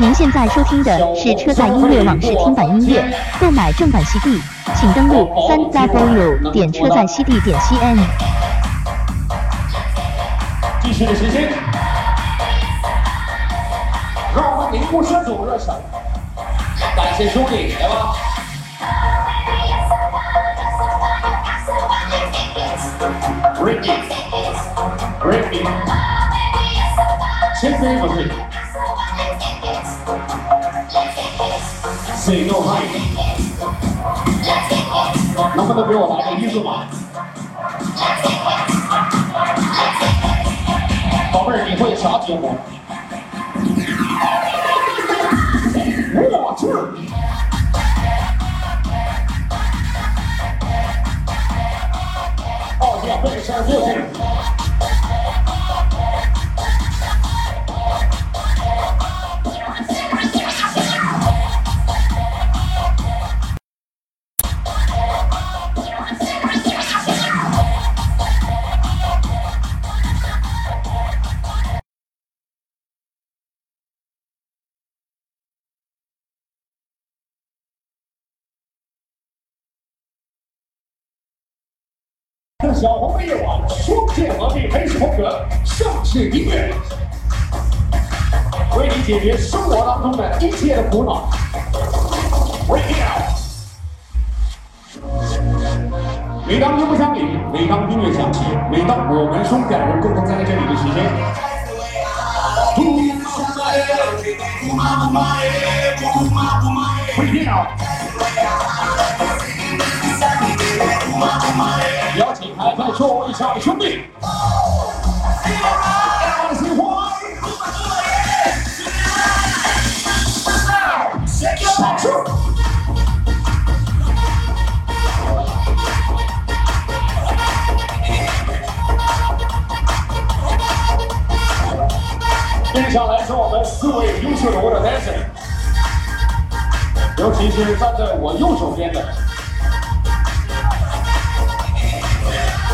您现在收听的是车载音乐网试听版音乐，购买正版 CD，请登录三 w 点车载 CD 点 cn。继续的时间，让我们凝固车主热场，感谢兄弟，来吧。Ricky, Ricky，先飞不对，Say no hi，能不能给我来个一字马？宝贝儿，你会啥节目？小红的夜晚，双剑合璧，美式风格，盛世音乐，为你解决生活当中的一切的苦恼。Radio，每当音乐响起，每当音乐响起，每当我们双感人共同站在这里的时间。Radio。邀请海派座位上的兄弟。接下来是我们四位优秀的 water dancer，尤其是站在我右手边的。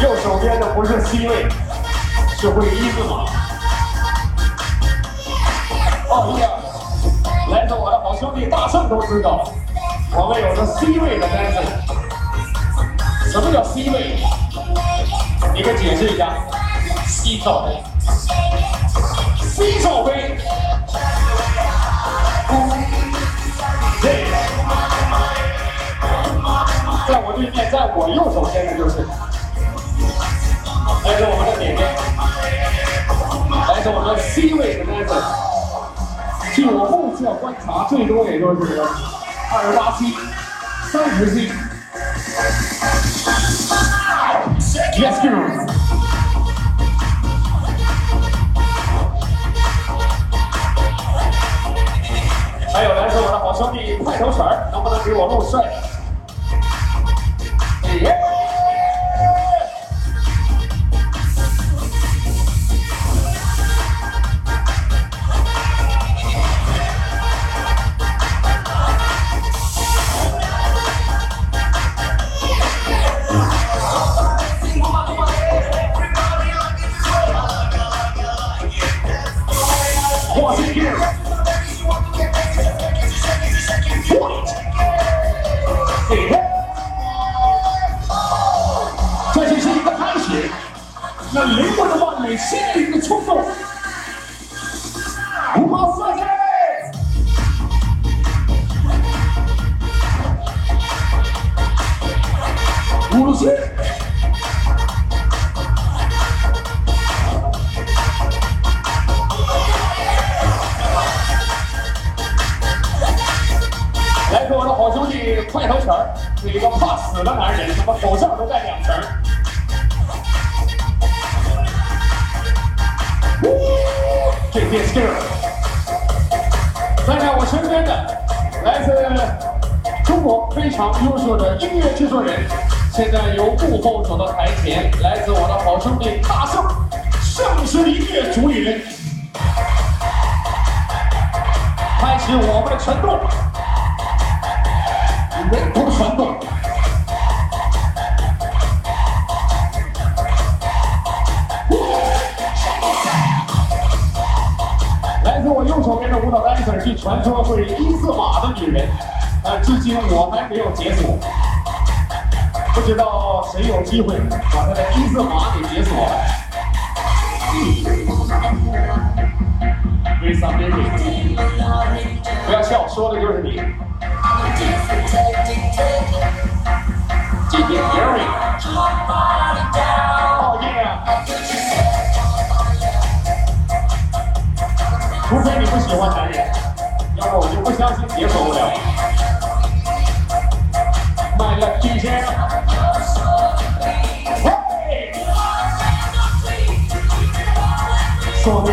右手边的不是 C 位，是会一字马。哦呀，来自我的好兄弟大圣都知道，我们有个 C 位的 dancer。什么叫 C 位？你给解释一下。C 罩杯。C 罩杯。在我对面，在我右手边的就是。来自我们的点点，来自我们的 C 位的男子据我目测观察，最多也就是二十八 C、三十 C。Let's go！还有来自我的好兄弟快头婶，能不能给我露帅？心灵的冲动。开启我们的传动。人头传动。来自我右手边的舞蹈单甩臂传说会一字马的女人。至今我还没有解锁。不知道谁有机会把她的一字马给解锁了。嗯不要笑，说的就是你。姐姐 Gary，哦耶！除非你不喜欢男人，要不我就不相信解锁不了。My lucky girl，嘿，说对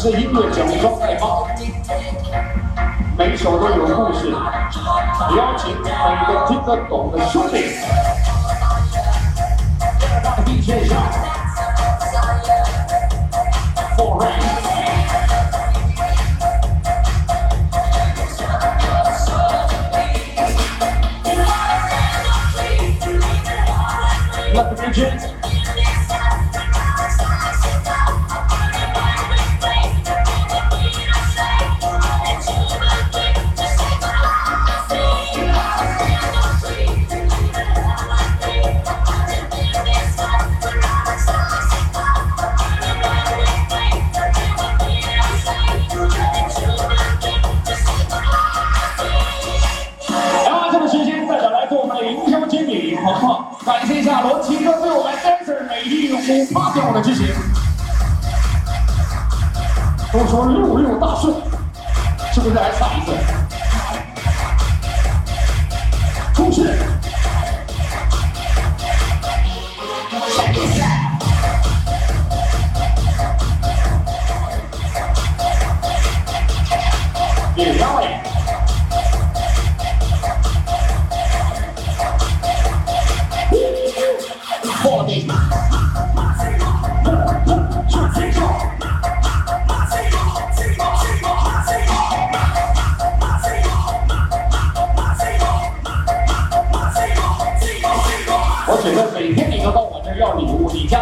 是音乐整装待发，每首都有故事，邀请每个听得懂的兄弟，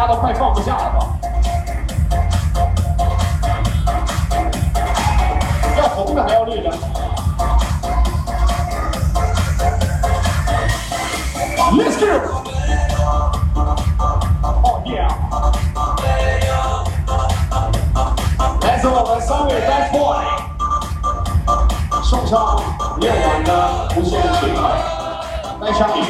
都快放不下了吧？要红的还要绿的。Let's go! Oh yeah! 来自我们三位 Bad Boy，送上夜晚的无限情怀，来上你。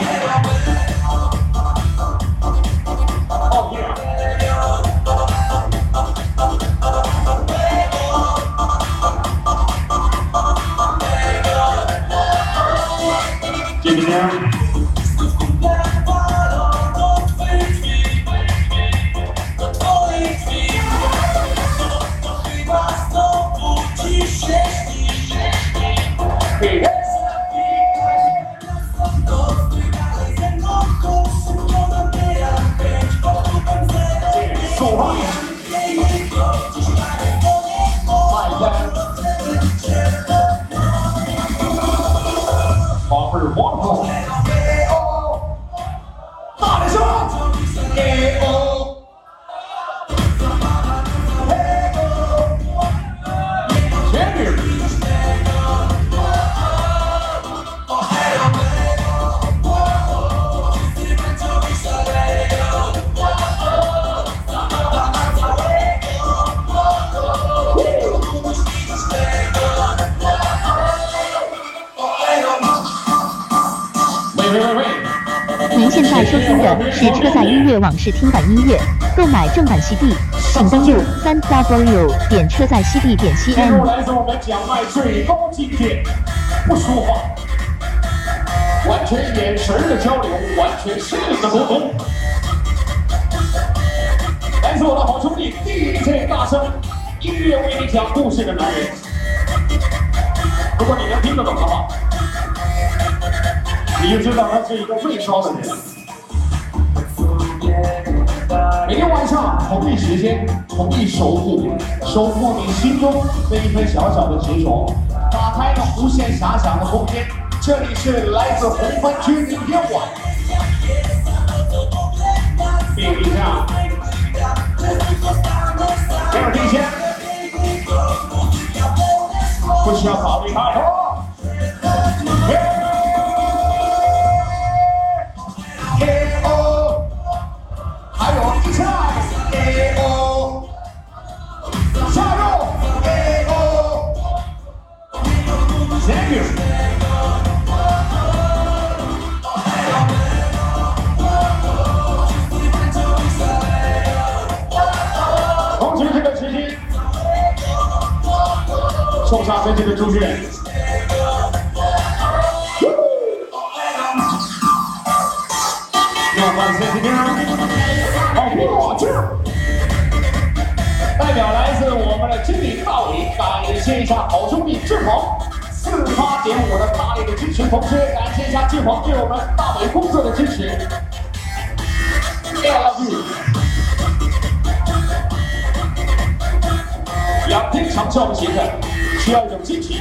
现在收听的是车载音乐网视听版音乐，购买正版 CD，请登录三 w 点车载 CD 点 cn。接下来是我们讲麦最高境界，不说话，完全眼神的交流，完全心灵的沟通。来自我的好兄弟 DJ 大声，音乐为你讲故事的男人。如果你能听得懂的话，你知道他是一个最骚的人。每天晚上同一时间，同一守护，守护你心中那一份小小的执着，打开了无限遐想的空间。这里是来自红番区的夜晚，点一下，第二天先，不需要考虑太多。送上这期的主持人。要换 C C 听，好过劲儿。代表来自我们的经理大伟，感谢一下好兄弟志鹏四八点五的大力的支持，同时感谢一下志鹏对我们大伟工作的支持。I love you。仰天长啸不行的，需要一种激情。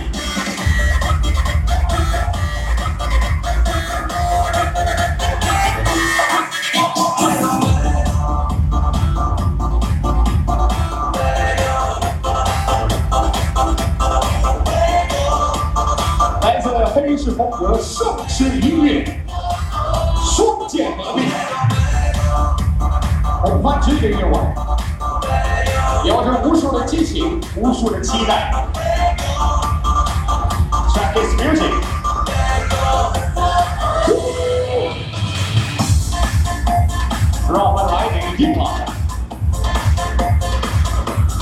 来自黑市风格盛世音乐，双剑合璧，红番区的夜晚，有着无数的激情，无数的期待。This music。让我们来点音乐，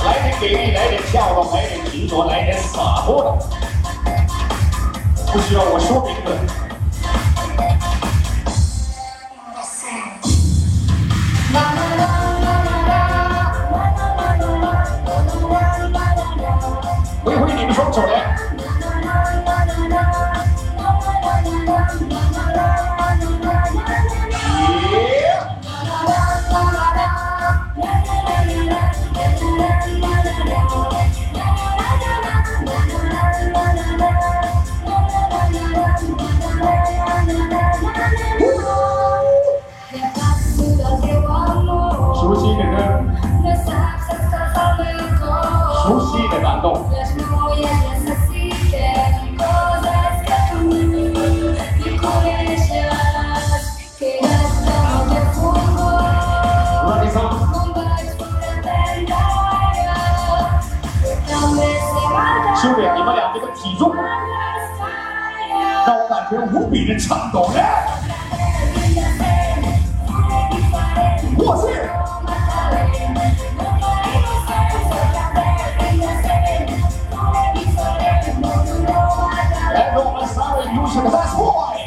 来点给力，来点跳动，来点执着，来点洒脱的。不需要我说明的。感觉无比的颤抖呢。我是。来自我们三位优秀的 Best Boy。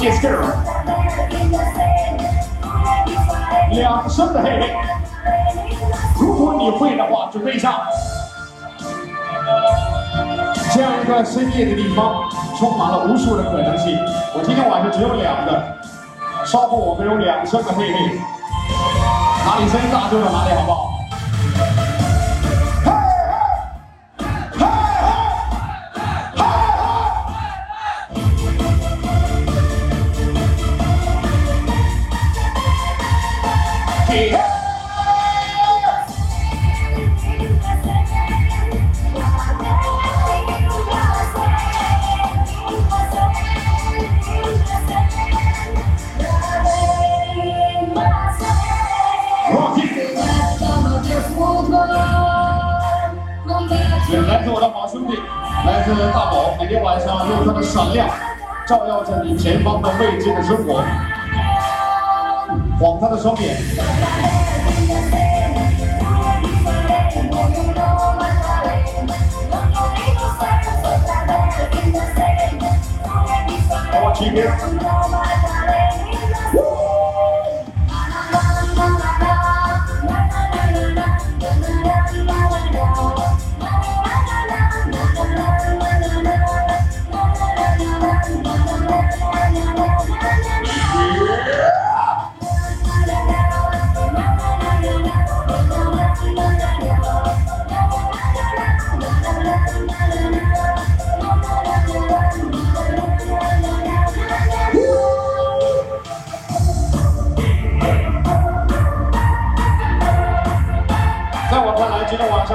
Yes, girl。两声的嘿嘿，如果你会的话，准备一下。这样一个深夜的地方，充满了无数的可能性。我今天晚上只有两个，稍后我们有两声的嘿嘿，哪里声音大就在哪里，好不好？我去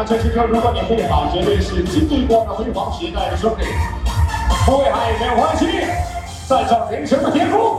这首歌如果你会好，绝对是经历过的辉煌时代的胜利。不会喊也没有关系，站上人生的巅峰。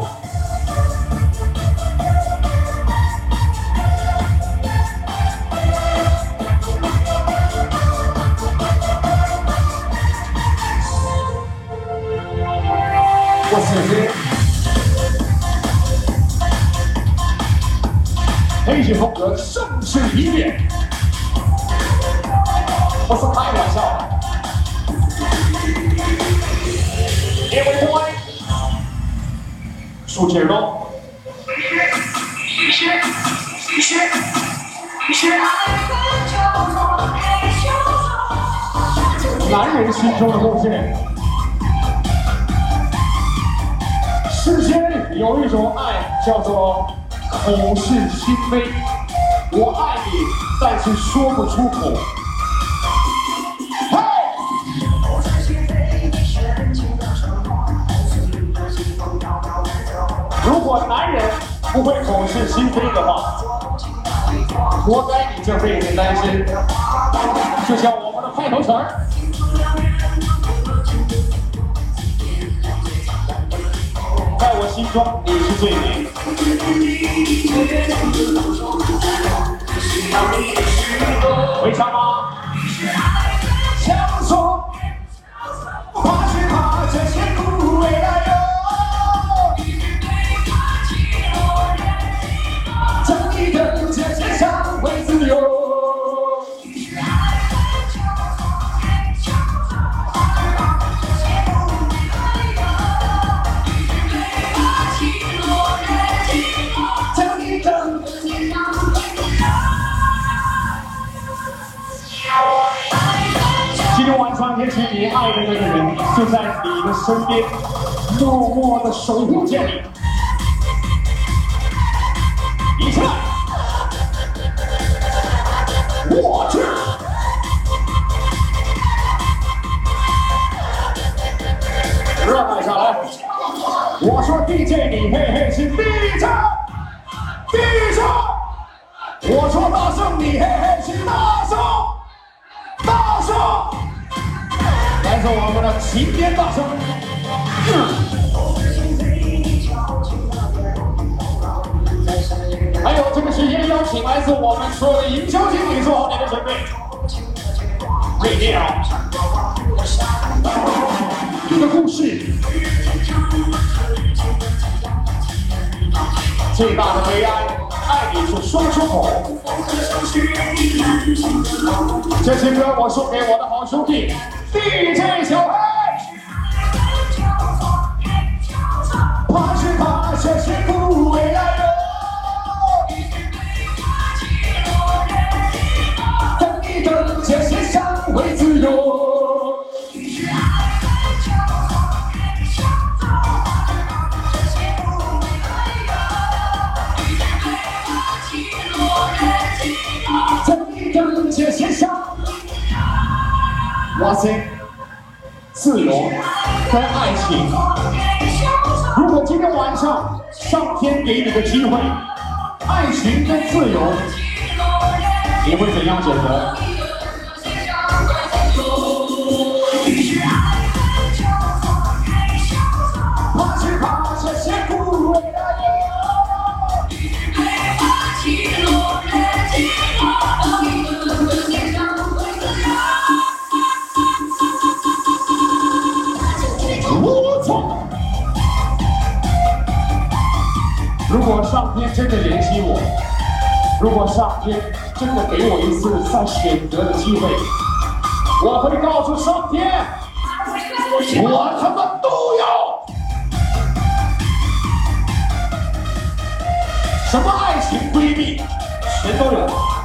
出口。如果男人不会口是心非的话，活该你这辈子单身。就像我们的派头词儿，在我心中你是最美。会唱吗？默默的守护着你。这个故事最大的悲哀，爱你却说不出口。这些歌我送给我的好兄弟。DJ 小黑，怕是怕这些苦未来会自由。等一等这些伤。哇塞，自由跟爱情。如果今天晚上上天给你个机会，爱情跟自由，你会怎样选择？如果上天真的怜惜我如果上天真的给我一次再选择的机会我会告诉上天我他妈都要什么爱情闺蜜全都有。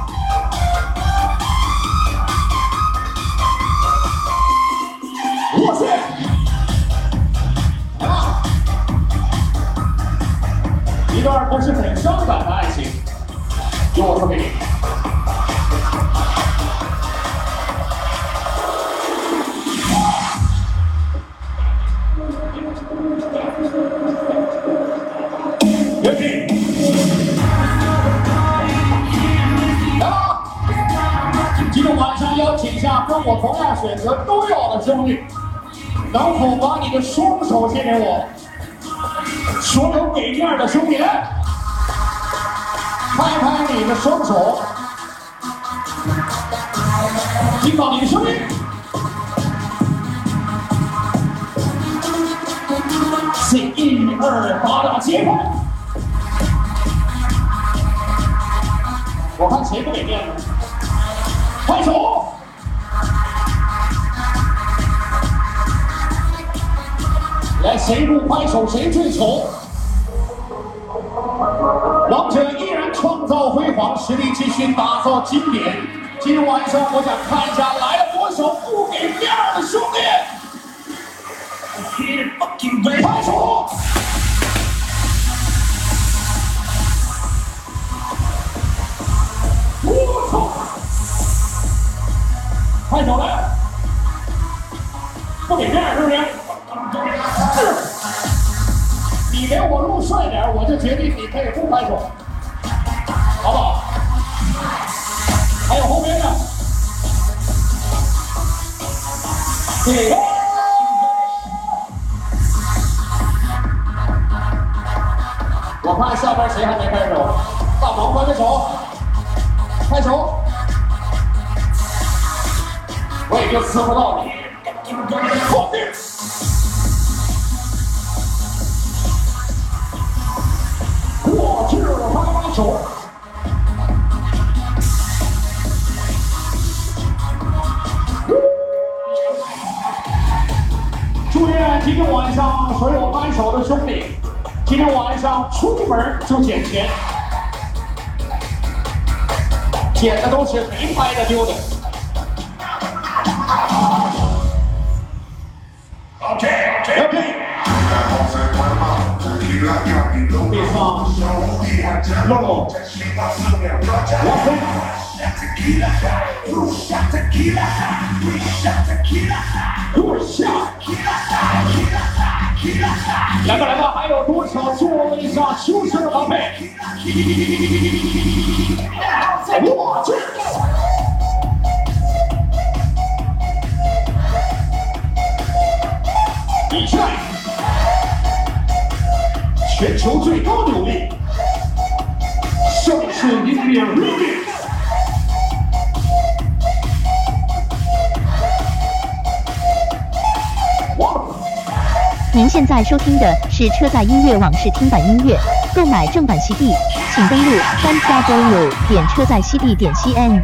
我看下边谁还没拍手？大黄拍拍手，拍手。我也就伺候到你。后面。我去拍拍手。祝愿今天晚上所有拍手的兄弟，今天晚上出门就捡钱，捡的都是没拍的丢的。OK OK。地上露露，我坐下，来吧来吧，还有多少座位上休息的宝贝？我去！比赛。全球最高扭力，盛世音乐 remix。您现在收听的是车载音乐网视听版音乐，购买正版 CD，请登录三 w 点车载 CD 点 cn。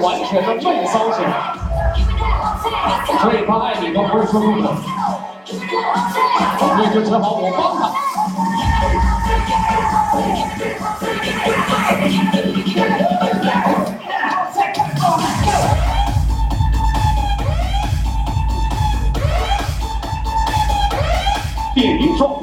完全的闷骚型，所以他爱你都不是说出口，所以就只好我帮他。电音状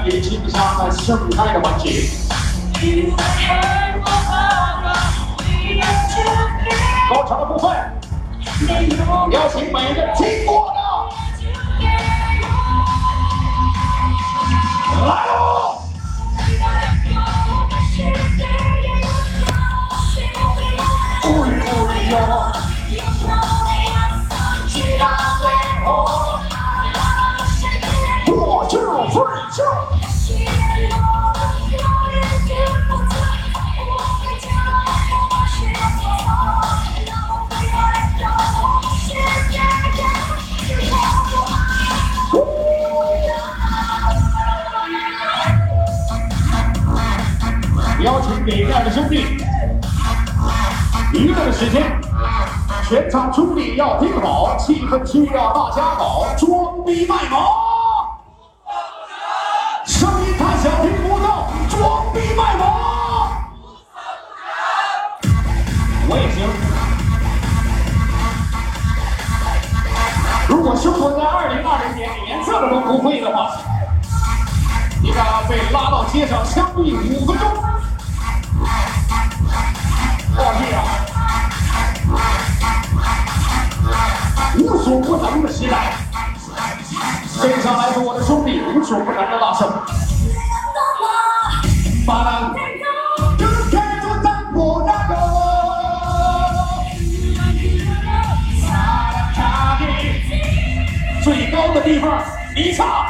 让我们理清一下那盛开的环节。高潮的部分，邀请每一个听过的来喽！给面的兄弟，娱乐的时间，全场兄弟要听好，气氛需要大家搞，装逼卖萌，声音太小听不到，装逼卖萌，我也行。如果生活在二零二零年连这个都不会的话，你将被拉到街上枪毙五分钟。无所不能的时代，线上来自我的兄弟，无所不能的大圣。巴拉，就是开着战火那个。最高的地方，你唱。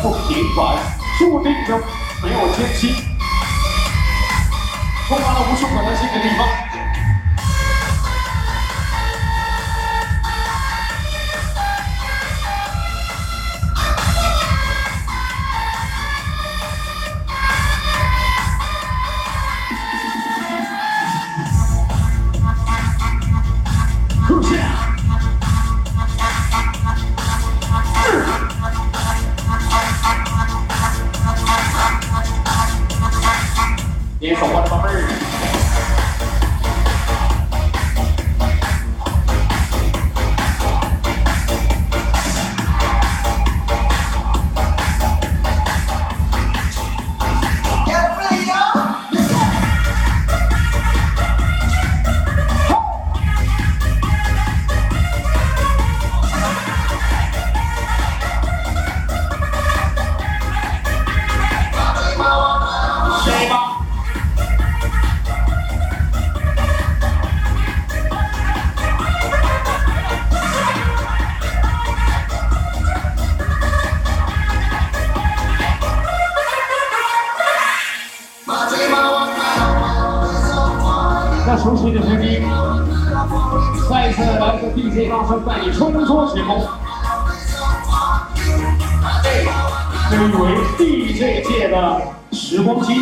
不平凡，注定的没有天期，充满了无数可能性的地方。熟悉的声音再一次来自 dj 大声带你冲梭时空。被誉为 dj 界的时光机。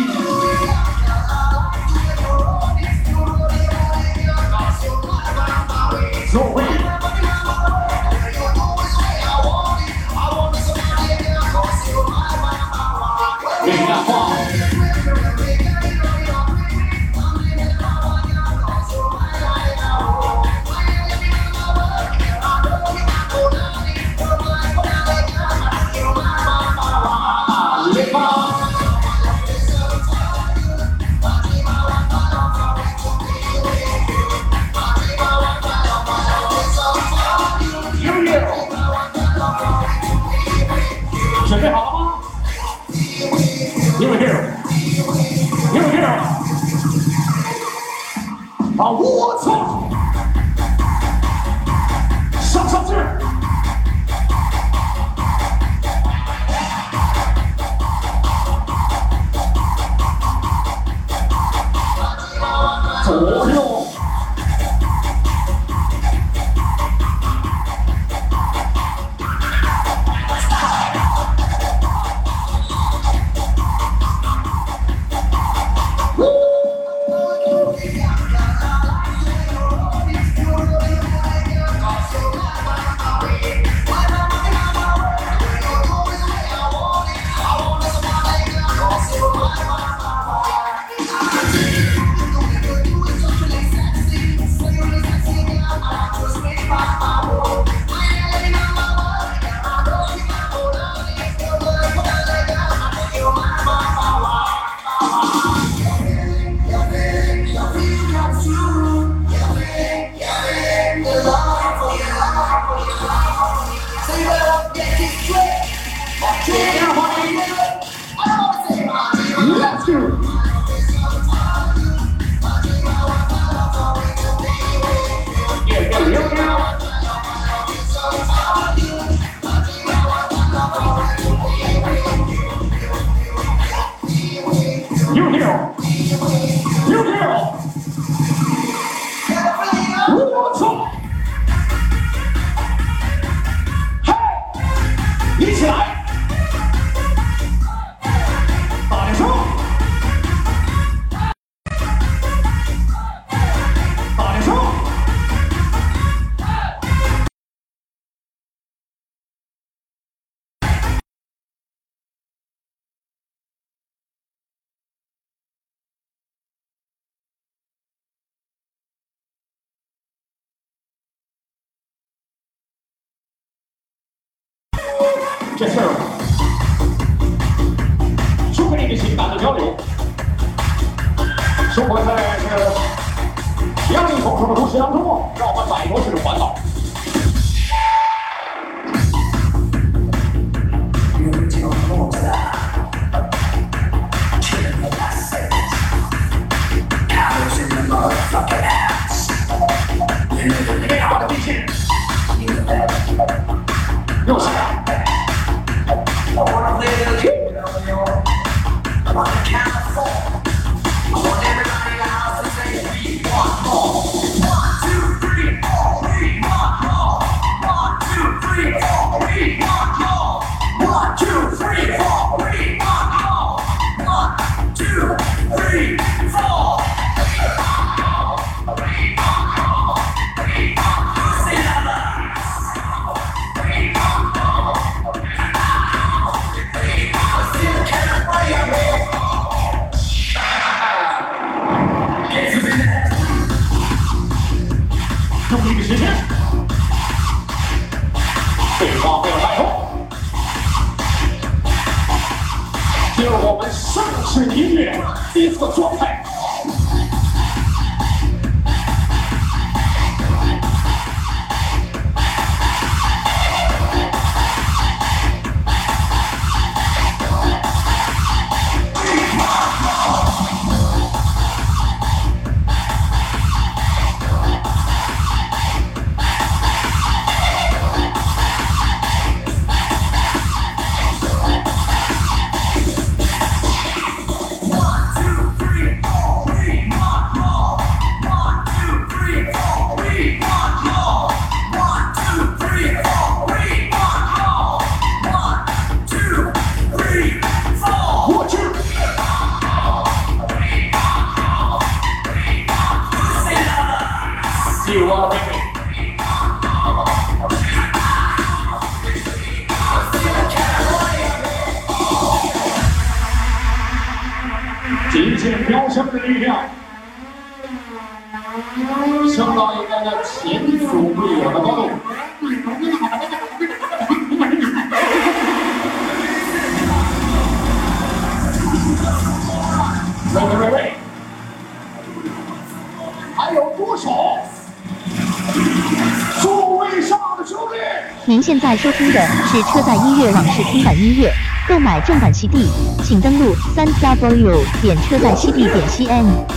听的是车载音乐网是听版音乐。购买正版 CD，请登录三 W 点车载 CD 点 CN。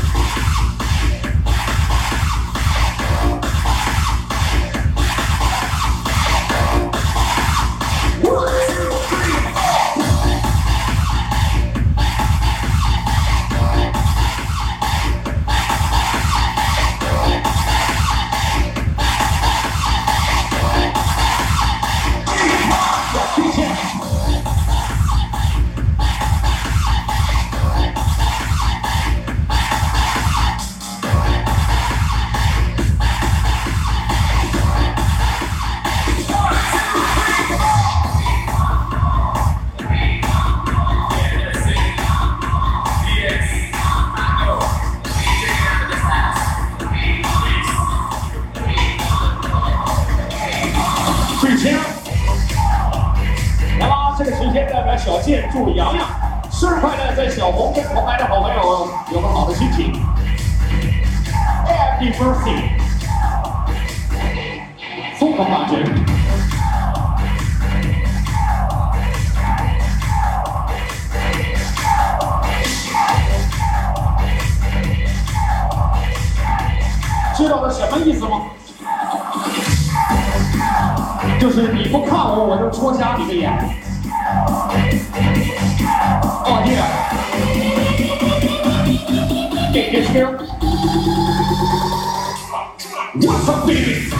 生日快乐，在小红跟红白的好朋友有个好的心情。Happy birthday！疯狂大绝！知道他什么意思吗？就是你不看我，我就戳瞎你的眼。哦耶！Get here. What's up, baby?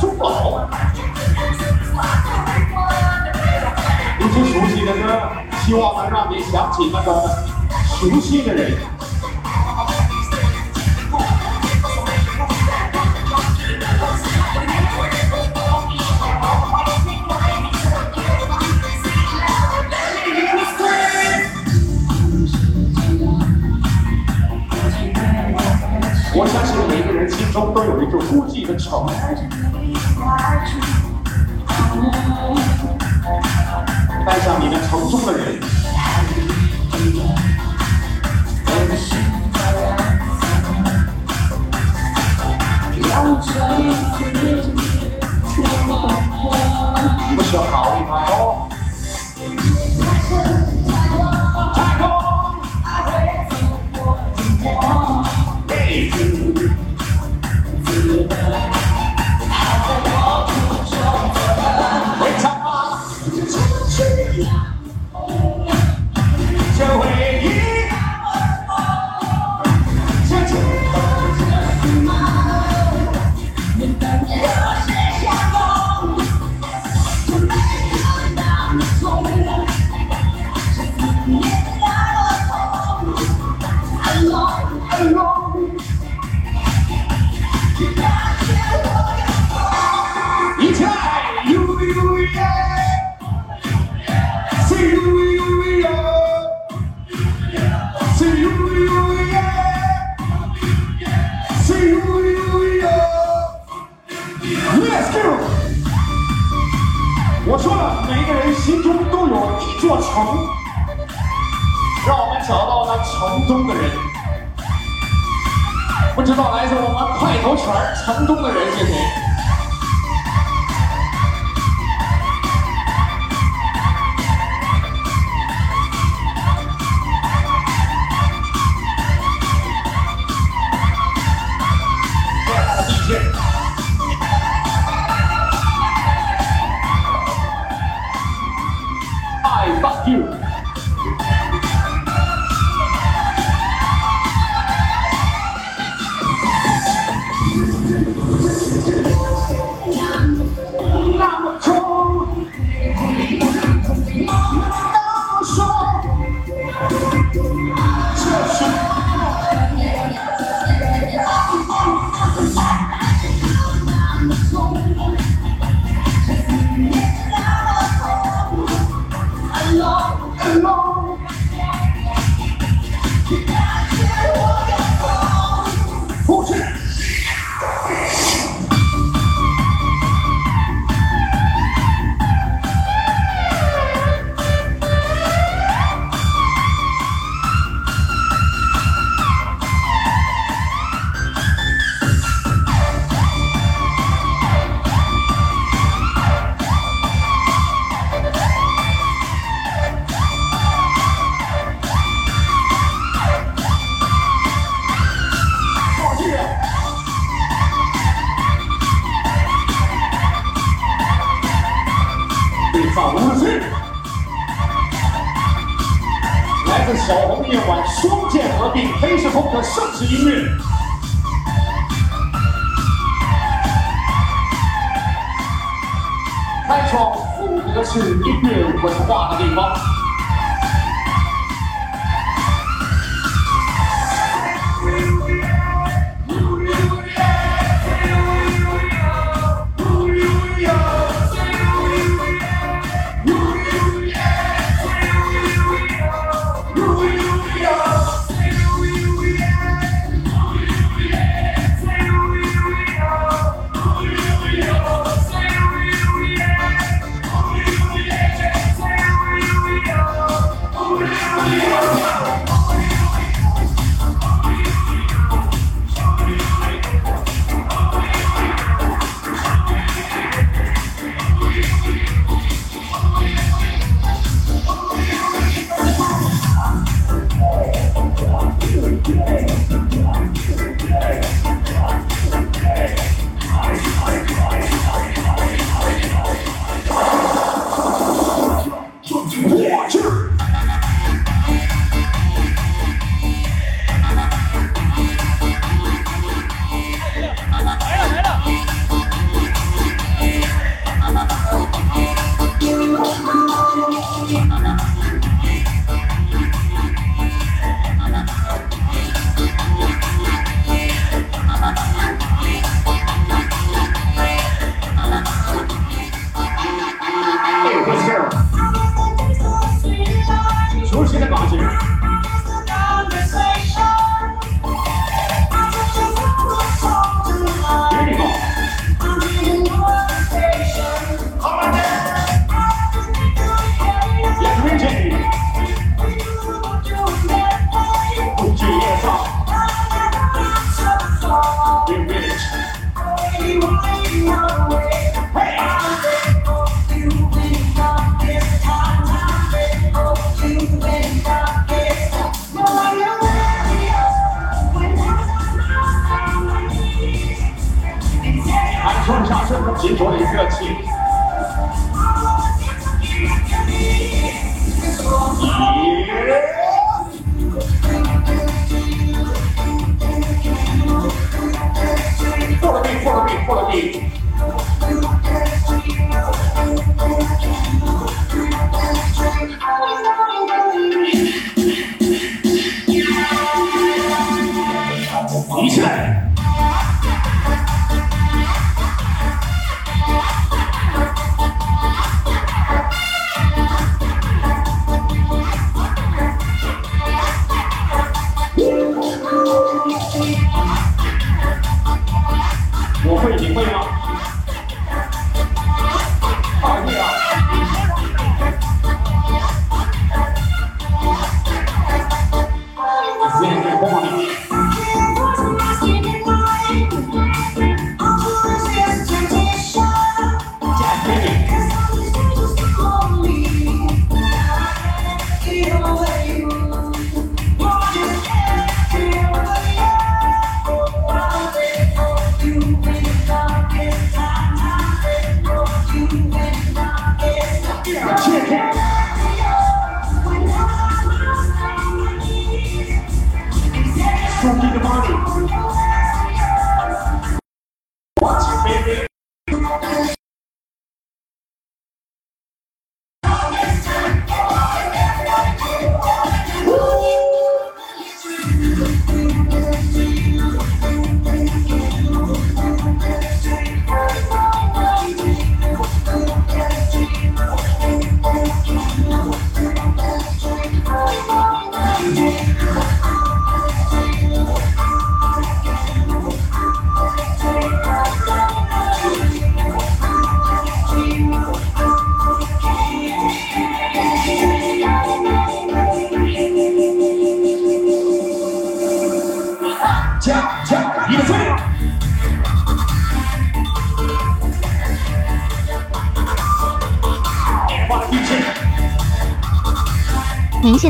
珠宝。一些熟悉的歌，希望能让你想起那个熟悉的人。我相信每个人心中都有一座孤寂的城。你们城中的人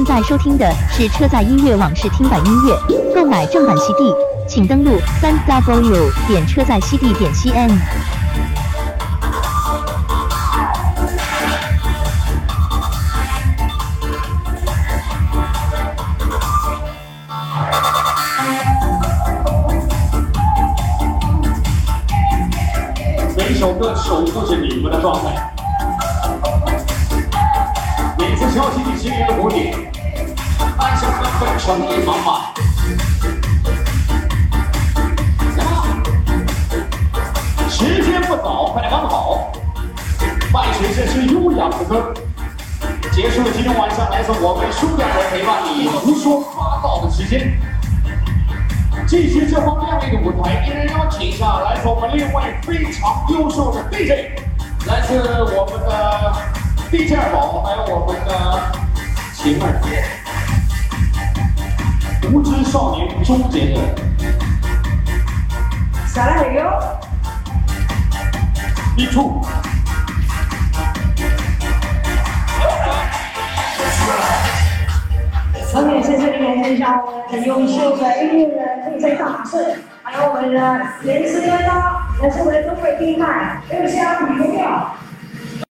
现在收听的是车载音乐网视听版音乐，购买正版 CD，请登录三 w 点车载 CD 点 cn。还有我们的晴儿，无知少年终结者，下来没有？一出。后面谢谢你们一下我们很优秀的音乐人 DJ 大马士，还有我们的连诗哥哥，也是我们的东北地派，六香女朋友。